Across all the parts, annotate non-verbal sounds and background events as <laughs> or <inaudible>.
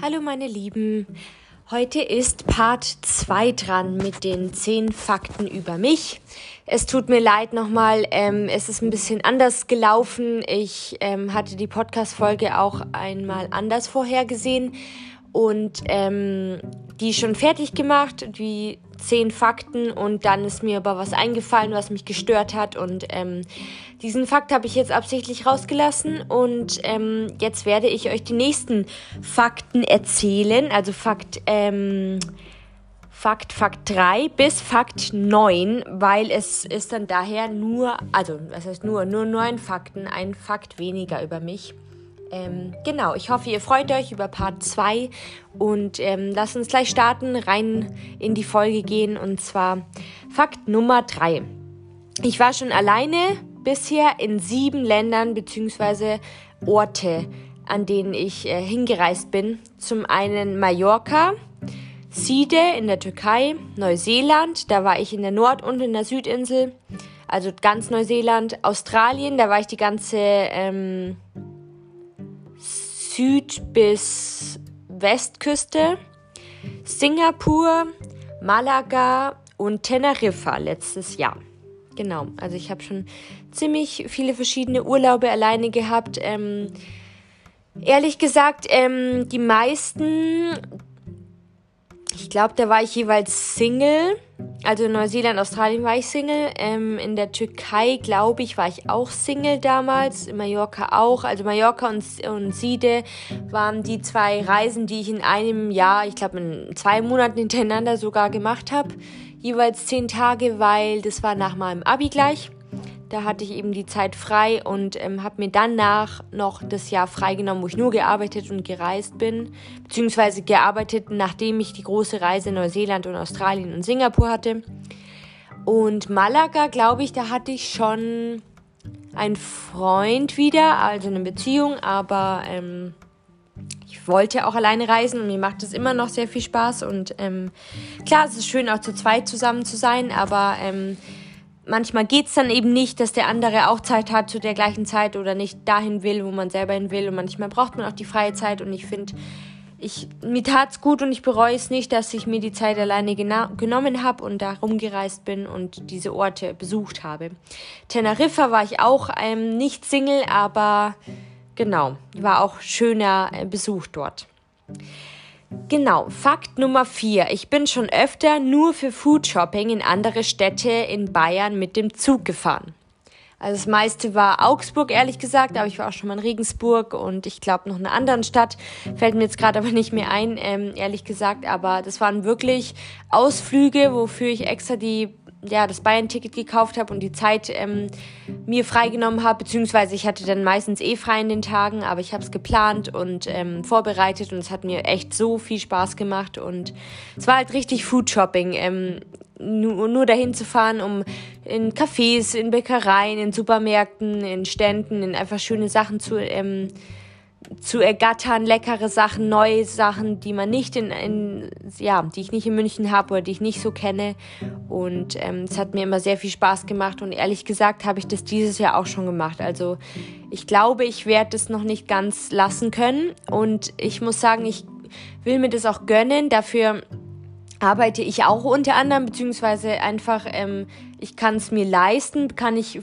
Hallo meine Lieben, heute ist Part 2 dran mit den 10 Fakten über mich. Es tut mir leid nochmal, ähm, es ist ein bisschen anders gelaufen. Ich ähm, hatte die Podcast-Folge auch einmal anders vorhergesehen und ähm, die schon fertig gemacht, die zehn Fakten und dann ist mir aber was eingefallen, was mich gestört hat und ähm, diesen Fakt habe ich jetzt absichtlich rausgelassen und ähm, jetzt werde ich euch die nächsten Fakten erzählen, also Fakt ähm, Fakt, Fakt 3 bis Fakt 9, weil es ist dann daher nur, also was heißt nur, nur neun Fakten, ein Fakt weniger über mich. Ähm, genau, ich hoffe, ihr freut euch über Part 2 und ähm, lasst uns gleich starten, rein in die Folge gehen und zwar Fakt Nummer 3. Ich war schon alleine bisher in sieben Ländern bzw. Orte, an denen ich äh, hingereist bin. Zum einen Mallorca, Side in der Türkei, Neuseeland, da war ich in der Nord- und in der Südinsel, also ganz Neuseeland, Australien, da war ich die ganze ähm, Süd- bis Westküste, Singapur, Malaga und Teneriffa letztes Jahr. Genau, also ich habe schon ziemlich viele verschiedene Urlaube alleine gehabt. Ähm, ehrlich gesagt, ähm, die meisten, ich glaube, da war ich jeweils Single. Also in Neuseeland, Australien war ich Single. Ähm, in der Türkei, glaube ich, war ich auch Single damals. In Mallorca auch. Also Mallorca und, und Side waren die zwei Reisen, die ich in einem Jahr, ich glaube in zwei Monaten hintereinander sogar gemacht habe. Jeweils zehn Tage, weil das war nach meinem Abi gleich. Da hatte ich eben die Zeit frei und ähm, habe mir danach noch das Jahr freigenommen, wo ich nur gearbeitet und gereist bin. Beziehungsweise gearbeitet, nachdem ich die große Reise in Neuseeland und Australien und Singapur hatte. Und Malaga, glaube ich, da hatte ich schon einen Freund wieder, also eine Beziehung, aber ähm, ich wollte auch alleine reisen und mir macht es immer noch sehr viel Spaß. Und ähm, klar, es ist schön auch zu zweit zusammen zu sein, aber ähm, manchmal geht's dann eben nicht, dass der andere auch Zeit hat zu der gleichen Zeit oder nicht dahin will, wo man selber hin will. Und manchmal braucht man auch die freie Zeit. Und ich finde, ich, mir tat's gut und ich bereue es nicht, dass ich mir die Zeit alleine genommen habe und da rumgereist bin und diese Orte besucht habe. Teneriffa war ich auch ähm, nicht Single, aber genau, war auch schöner äh, Besuch dort. Genau, Fakt Nummer 4. Ich bin schon öfter nur für Food Shopping in andere Städte in Bayern mit dem Zug gefahren. Also das meiste war Augsburg, ehrlich gesagt, aber ich war auch schon mal in Regensburg und ich glaube noch in einer anderen Stadt. Fällt mir jetzt gerade aber nicht mehr ein, ähm, ehrlich gesagt. Aber das waren wirklich Ausflüge, wofür ich extra die ja, das Bayern-Ticket gekauft habe und die Zeit ähm, mir freigenommen habe, beziehungsweise ich hatte dann meistens eh frei in den Tagen, aber ich habe es geplant und ähm, vorbereitet und es hat mir echt so viel Spaß gemacht und es war halt richtig Food-Shopping. Ähm, nur, nur dahin zu fahren, um in Cafés, in Bäckereien, in Supermärkten, in Ständen, in einfach schöne Sachen zu ähm, zu ergattern, leckere Sachen, neue Sachen, die man nicht in, in ja, die ich nicht in München habe oder die ich nicht so kenne. Und ähm, es hat mir immer sehr viel Spaß gemacht und ehrlich gesagt habe ich das dieses Jahr auch schon gemacht. Also ich glaube, ich werde es noch nicht ganz lassen können und ich muss sagen, ich will mir das auch gönnen. Dafür arbeite ich auch unter anderem, beziehungsweise einfach, ähm, ich kann es mir leisten, kann ich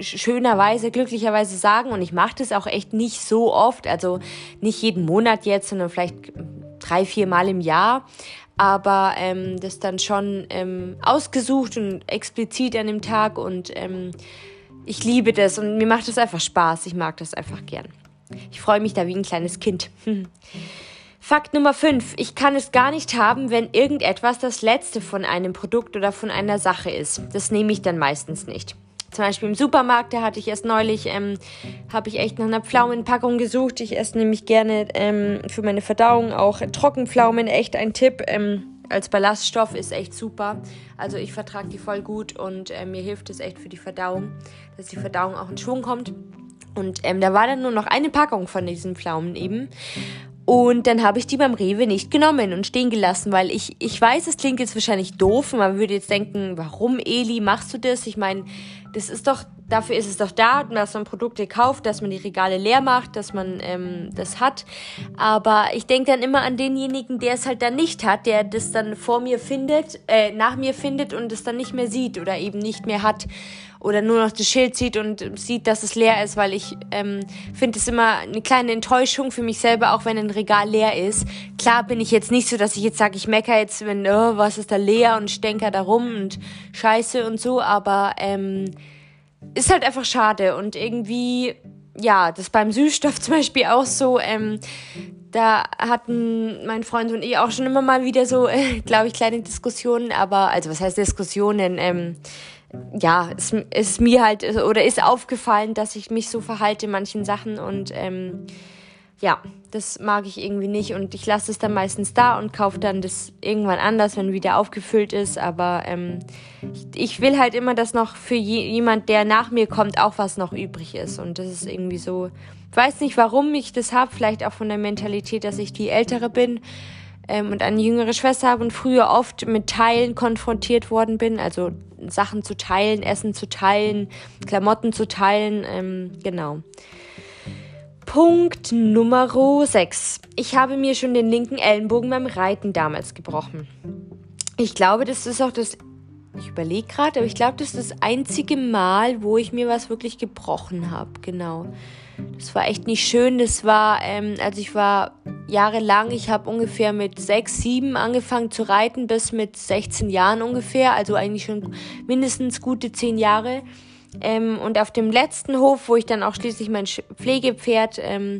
schönerweise, glücklicherweise sagen. Und ich mache das auch echt nicht so oft, also nicht jeden Monat jetzt, sondern vielleicht drei, vier Mal im Jahr. Aber ähm, das dann schon ähm, ausgesucht und explizit an dem Tag. Und ähm, ich liebe das und mir macht das einfach Spaß. Ich mag das einfach gern. Ich freue mich da wie ein kleines Kind. <laughs> Fakt Nummer 5. Ich kann es gar nicht haben, wenn irgendetwas das letzte von einem Produkt oder von einer Sache ist. Das nehme ich dann meistens nicht. Zum Beispiel im Supermarkt, da hatte ich erst neulich, ähm, habe ich echt nach einer Pflaumenpackung gesucht. Ich esse nämlich gerne ähm, für meine Verdauung auch Trockenpflaumen, echt ein Tipp. Ähm, als Ballaststoff ist echt super. Also ich vertrage die voll gut und äh, mir hilft es echt für die Verdauung, dass die Verdauung auch in Schwung kommt. Und ähm, da war dann nur noch eine Packung von diesen Pflaumen eben. Und dann habe ich die beim Rewe nicht genommen und stehen gelassen, weil ich, ich weiß, es klingt jetzt wahrscheinlich doof und man würde jetzt denken, warum Eli, machst du das? Ich meine, das ist doch, dafür ist es doch da, dass man Produkte kauft, dass man die Regale leer macht, dass man ähm, das hat. Aber ich denke dann immer an denjenigen, der es halt dann nicht hat, der das dann vor mir findet, äh, nach mir findet und es dann nicht mehr sieht oder eben nicht mehr hat oder nur noch das Schild sieht und sieht, dass es leer ist, weil ich ähm, finde es immer eine kleine Enttäuschung für mich selber, auch wenn ein Regal leer ist. Klar bin ich jetzt nicht so, dass ich jetzt sage, ich mecker jetzt, wenn, oh, was ist da leer und denke da rum und scheiße und so, aber ähm, ist halt einfach schade und irgendwie, ja, das beim Süßstoff <laughs> zum Beispiel auch so, ähm, da hatten mein Freund und ich auch schon immer mal wieder so, <laughs> äh, glaube ich, kleine Diskussionen, aber, also was heißt Diskussionen, ähm, ja, es ist mir halt oder ist aufgefallen, dass ich mich so verhalte in manchen Sachen und ähm, ja, das mag ich irgendwie nicht und ich lasse es dann meistens da und kaufe dann das irgendwann anders, wenn wieder aufgefüllt ist. Aber ähm, ich, ich, will halt immer, dass noch für je, jemand, der nach mir kommt, auch was noch übrig ist und das ist irgendwie so. Ich weiß nicht, warum ich das habe, vielleicht auch von der Mentalität, dass ich die Ältere bin ähm, und eine jüngere Schwester habe und früher oft mit Teilen konfrontiert worden bin, also Sachen zu teilen, Essen zu teilen, Klamotten zu teilen, ähm, genau. Punkt Nummer 6. Ich habe mir schon den linken Ellenbogen beim Reiten damals gebrochen. Ich glaube, das ist auch das. Ich überlege gerade, aber ich glaube, das ist das einzige Mal, wo ich mir was wirklich gebrochen habe. Genau. Das war echt nicht schön. Das war, ähm, also ich war jahrelang, ich habe ungefähr mit sechs, sieben angefangen zu reiten, bis mit 16 Jahren ungefähr, also eigentlich schon mindestens gute zehn Jahre. Ähm, und auf dem letzten Hof, wo ich dann auch schließlich mein Pflegepferd ähm,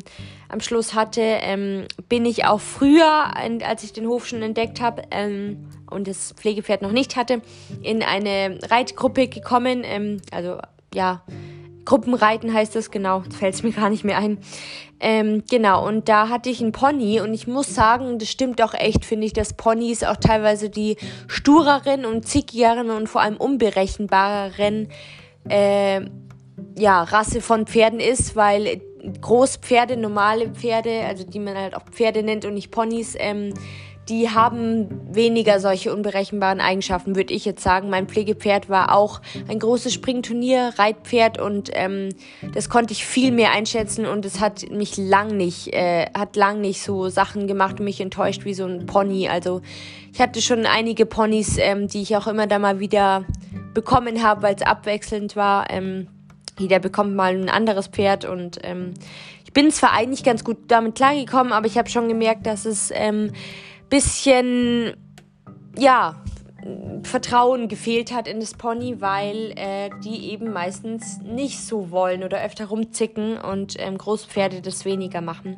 am Schluss hatte, ähm, bin ich auch früher, als ich den Hof schon entdeckt habe ähm, und das Pflegepferd noch nicht hatte, in eine Reitgruppe gekommen. Ähm, also ja, Gruppenreiten heißt das, genau, fällt es mir gar nicht mehr ein. Ähm, genau, und da hatte ich einen Pony und ich muss sagen, das stimmt auch echt, finde ich, dass Ponys auch teilweise die stureren und zickigeren und vor allem unberechenbareren äh, ja, Rasse von Pferden ist, weil Großpferde, normale Pferde, also die man halt auch Pferde nennt und nicht Ponys, ähm, die haben weniger solche unberechenbaren Eigenschaften, würde ich jetzt sagen. Mein Pflegepferd war auch ein großes Springturnier, Reitpferd und ähm, das konnte ich viel mehr einschätzen und es hat mich lang nicht, äh, hat lang nicht so Sachen gemacht und mich enttäuscht wie so ein Pony. Also ich hatte schon einige Ponys, ähm, die ich auch immer da mal wieder bekommen habe, weil es abwechselnd war. Ähm, jeder bekommt mal ein anderes Pferd und ähm, ich bin zwar eigentlich ganz gut damit klargekommen, aber ich habe schon gemerkt, dass es ähm, bisschen, ja, Vertrauen gefehlt hat in das Pony, weil äh, die eben meistens nicht so wollen oder öfter rumzicken und ähm, Großpferde das weniger machen.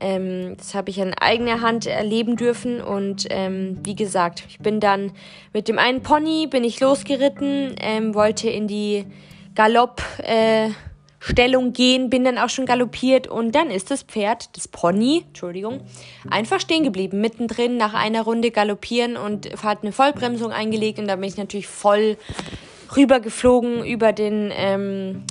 Ähm, das habe ich an eigener Hand erleben dürfen und ähm, wie gesagt, ich bin dann mit dem einen Pony bin ich losgeritten, ähm, wollte in die Galopp äh, gehen, bin dann auch schon galoppiert und dann ist das Pferd, das Pony, Entschuldigung, einfach stehen geblieben, mittendrin nach einer Runde galoppieren und hat eine Vollbremsung eingelegt und da bin ich natürlich voll rübergeflogen über den ähm,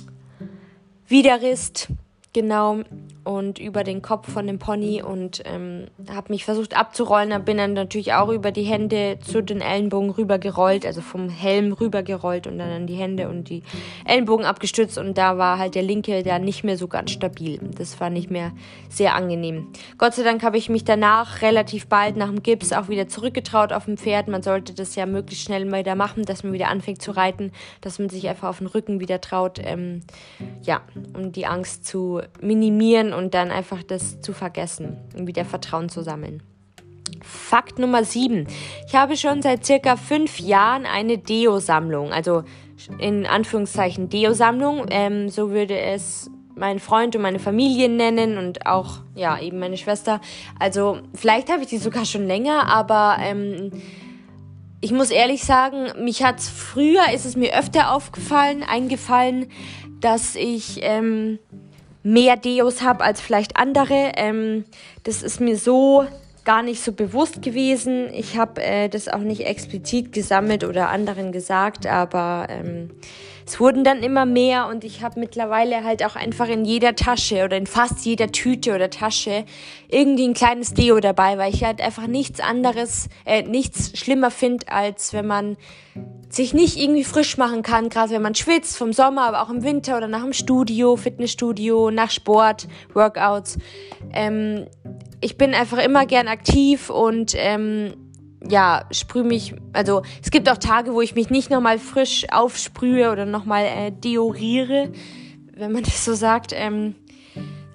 Widerrist, genau, und über den Kopf von dem Pony und ähm, habe mich versucht abzurollen. Da bin dann natürlich auch über die Hände zu den Ellenbogen rübergerollt, also vom Helm rübergerollt und dann an die Hände und die Ellenbogen abgestützt und da war halt der linke da nicht mehr so ganz stabil. Das war nicht mehr sehr angenehm. Gott sei Dank habe ich mich danach relativ bald nach dem Gips auch wieder zurückgetraut auf dem Pferd. Man sollte das ja möglichst schnell wieder machen, dass man wieder anfängt zu reiten, dass man sich einfach auf den Rücken wieder traut, ähm, ja, um die Angst zu minimieren und dann einfach das zu vergessen und wieder Vertrauen zu sammeln. Fakt Nummer 7. Ich habe schon seit circa fünf Jahren eine Deo-Sammlung, also in Anführungszeichen Deo-Sammlung. Ähm, so würde es mein Freund und meine Familie nennen und auch, ja, eben meine Schwester. Also vielleicht habe ich die sogar schon länger, aber ähm, ich muss ehrlich sagen, mich hat früher, ist es mir öfter aufgefallen, eingefallen, dass ich... Ähm, mehr Deos habe als vielleicht andere. Ähm, das ist mir so gar nicht so bewusst gewesen. Ich habe äh, das auch nicht explizit gesammelt oder anderen gesagt, aber ähm, es wurden dann immer mehr und ich habe mittlerweile halt auch einfach in jeder Tasche oder in fast jeder Tüte oder Tasche irgendwie ein kleines Deo dabei, weil ich halt einfach nichts anderes, äh, nichts schlimmer finde, als wenn man sich nicht irgendwie frisch machen kann, gerade wenn man schwitzt vom Sommer, aber auch im Winter oder nach dem Studio, Fitnessstudio, nach Sport, Workouts. Ähm, ich bin einfach immer gern aktiv und ähm, ja, sprühe mich, also es gibt auch Tage, wo ich mich nicht nochmal frisch aufsprühe oder nochmal äh, deoriere, wenn man <laughs> das so sagt. Ähm,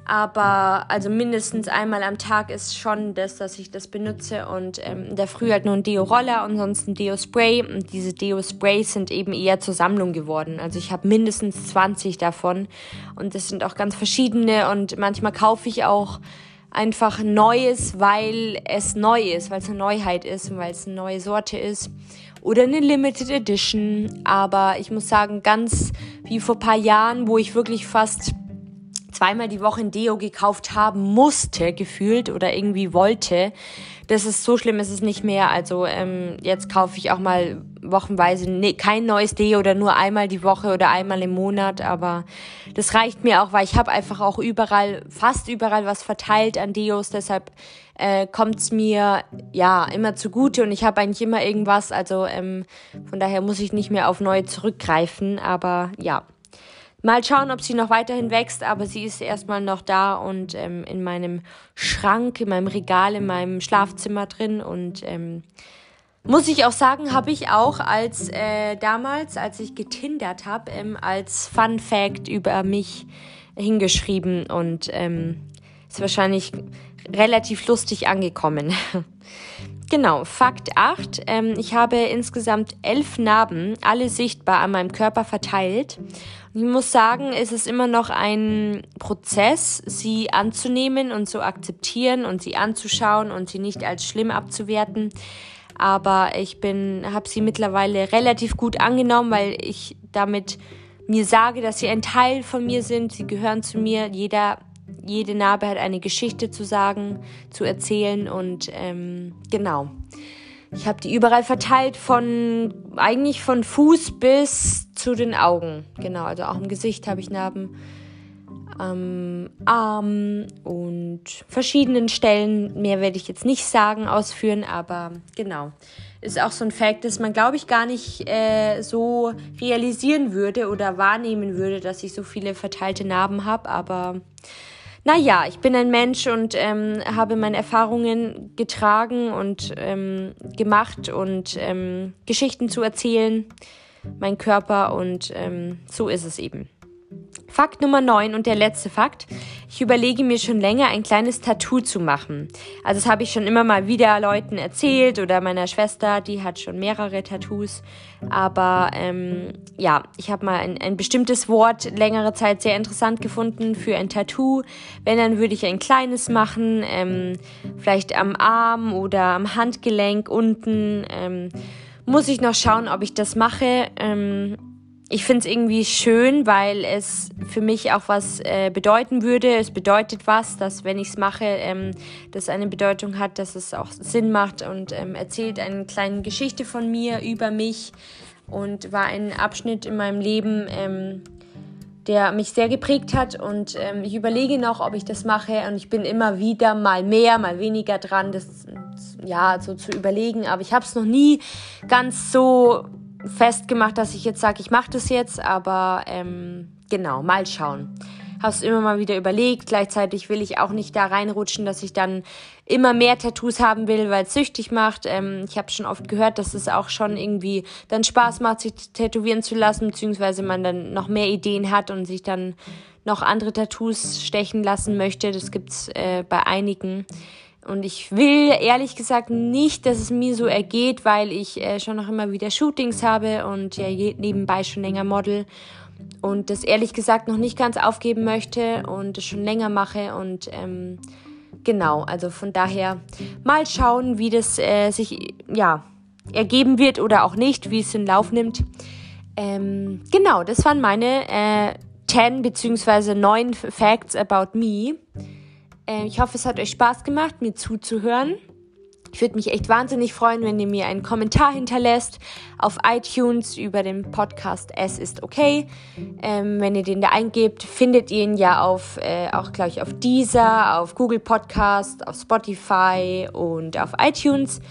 aber also mindestens einmal am Tag ist schon das, dass ich das benutze und ähm, in der Früh halt nur ein Deo-Roller und sonst ein Deo-Spray. Und diese Deo-Sprays sind eben eher zur Sammlung geworden. Also ich habe mindestens 20 davon und das sind auch ganz verschiedene und manchmal kaufe ich auch einfach Neues, weil es neu ist, weil es eine Neuheit ist und weil es eine neue Sorte ist. Oder eine Limited Edition. Aber ich muss sagen, ganz wie vor paar Jahren, wo ich wirklich fast zweimal die Woche ein Deo gekauft haben musste, gefühlt oder irgendwie wollte. Das ist so schlimm, ist es nicht mehr. Also ähm, jetzt kaufe ich auch mal wochenweise ne, kein neues Deo oder nur einmal die Woche oder einmal im Monat. Aber das reicht mir auch, weil ich habe einfach auch überall, fast überall was verteilt an Deos. Deshalb äh, kommt es mir ja immer zugute und ich habe eigentlich immer irgendwas. Also ähm, von daher muss ich nicht mehr auf neue zurückgreifen. Aber ja. Mal schauen, ob sie noch weiterhin wächst, aber sie ist erstmal noch da und ähm, in meinem Schrank, in meinem Regal, in meinem Schlafzimmer drin. Und ähm, muss ich auch sagen, habe ich auch als äh, damals, als ich getindert habe, ähm, als Fun Fact über mich hingeschrieben und ähm, ist wahrscheinlich relativ lustig angekommen. <laughs> Genau, Fakt 8. Ähm, ich habe insgesamt elf Narben, alle sichtbar an meinem Körper verteilt. Ich muss sagen, es ist immer noch ein Prozess, sie anzunehmen und zu akzeptieren und sie anzuschauen und sie nicht als schlimm abzuwerten. Aber ich bin, habe sie mittlerweile relativ gut angenommen, weil ich damit mir sage, dass sie ein Teil von mir sind. Sie gehören zu mir. Jeder jede Narbe hat eine Geschichte zu sagen, zu erzählen und ähm, genau. Ich habe die überall verteilt von eigentlich von Fuß bis zu den Augen. Genau, also auch im Gesicht habe ich Narben am Arm und verschiedenen Stellen. Mehr werde ich jetzt nicht sagen, ausführen, aber genau. Ist auch so ein Fakt, dass man, glaube ich, gar nicht äh, so realisieren würde oder wahrnehmen würde, dass ich so viele verteilte Narben habe, aber naja, ich bin ein Mensch und ähm, habe meine Erfahrungen getragen und ähm, gemacht und ähm, Geschichten zu erzählen, mein Körper und ähm, so ist es eben. Fakt Nummer 9 und der letzte Fakt. Ich überlege mir schon länger, ein kleines Tattoo zu machen. Also das habe ich schon immer mal wieder Leuten erzählt oder meiner Schwester, die hat schon mehrere Tattoos. Aber ähm, ja, ich habe mal ein, ein bestimmtes Wort längere Zeit sehr interessant gefunden für ein Tattoo. Wenn, dann würde ich ein kleines machen, ähm, vielleicht am Arm oder am Handgelenk unten. Ähm, muss ich noch schauen, ob ich das mache. Ähm, ich finde es irgendwie schön, weil es für mich auch was äh, bedeuten würde. Es bedeutet was, dass wenn ich es mache, ähm, das eine Bedeutung hat, dass es auch Sinn macht und ähm, erzählt eine kleine Geschichte von mir über mich und war ein Abschnitt in meinem Leben, ähm, der mich sehr geprägt hat und ähm, ich überlege noch, ob ich das mache und ich bin immer wieder mal mehr, mal weniger dran, das ja so zu überlegen, aber ich habe es noch nie ganz so festgemacht, dass ich jetzt sage, ich mache das jetzt, aber ähm, genau, mal schauen. Habe es immer mal wieder überlegt. Gleichzeitig will ich auch nicht da reinrutschen, dass ich dann immer mehr Tattoos haben will, weil es süchtig macht. Ähm, ich habe schon oft gehört, dass es auch schon irgendwie dann Spaß macht, sich tätowieren zu lassen, beziehungsweise man dann noch mehr Ideen hat und sich dann noch andere Tattoos stechen lassen möchte. Das gibt's äh, bei einigen. Und ich will ehrlich gesagt nicht, dass es mir so ergeht, weil ich äh, schon noch immer wieder Shootings habe und ja nebenbei schon länger Model und das ehrlich gesagt noch nicht ganz aufgeben möchte und das schon länger mache und ähm, genau, also von daher mal schauen, wie das äh, sich ja ergeben wird oder auch nicht, wie es den Lauf nimmt. Ähm, genau, das waren meine äh, 10 bzw. 9 Facts about me. Äh, ich hoffe, es hat euch Spaß gemacht, mir zuzuhören. Ich würde mich echt wahnsinnig freuen, wenn ihr mir einen Kommentar hinterlässt auf iTunes über den Podcast Es ist okay. Ähm, wenn ihr den da eingebt, findet ihr ihn ja auf, äh, auch glaube ich, auf Deezer, auf Google Podcast, auf Spotify und auf iTunes.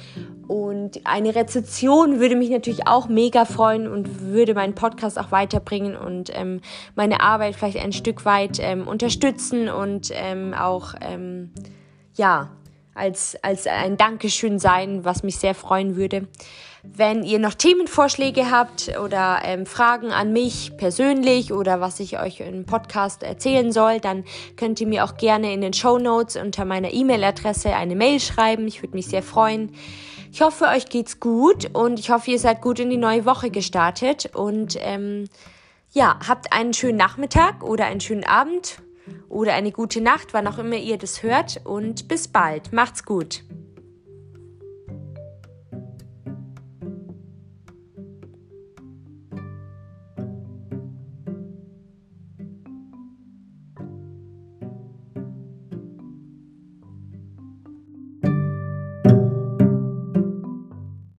Und eine Rezession würde mich natürlich auch mega freuen und würde meinen Podcast auch weiterbringen und ähm, meine Arbeit vielleicht ein Stück weit ähm, unterstützen und ähm, auch, ähm, ja, als, als ein Dankeschön sein, was mich sehr freuen würde. Wenn ihr noch Themenvorschläge habt oder ähm, Fragen an mich persönlich oder was ich euch im Podcast erzählen soll, dann könnt ihr mir auch gerne in den Show Notes unter meiner E-Mail-Adresse eine Mail schreiben. Ich würde mich sehr freuen. Ich hoffe, euch geht's gut und ich hoffe, ihr seid gut in die neue Woche gestartet und ähm, ja, habt einen schönen Nachmittag oder einen schönen Abend oder eine gute Nacht, wann auch immer ihr das hört und bis bald. Macht's gut.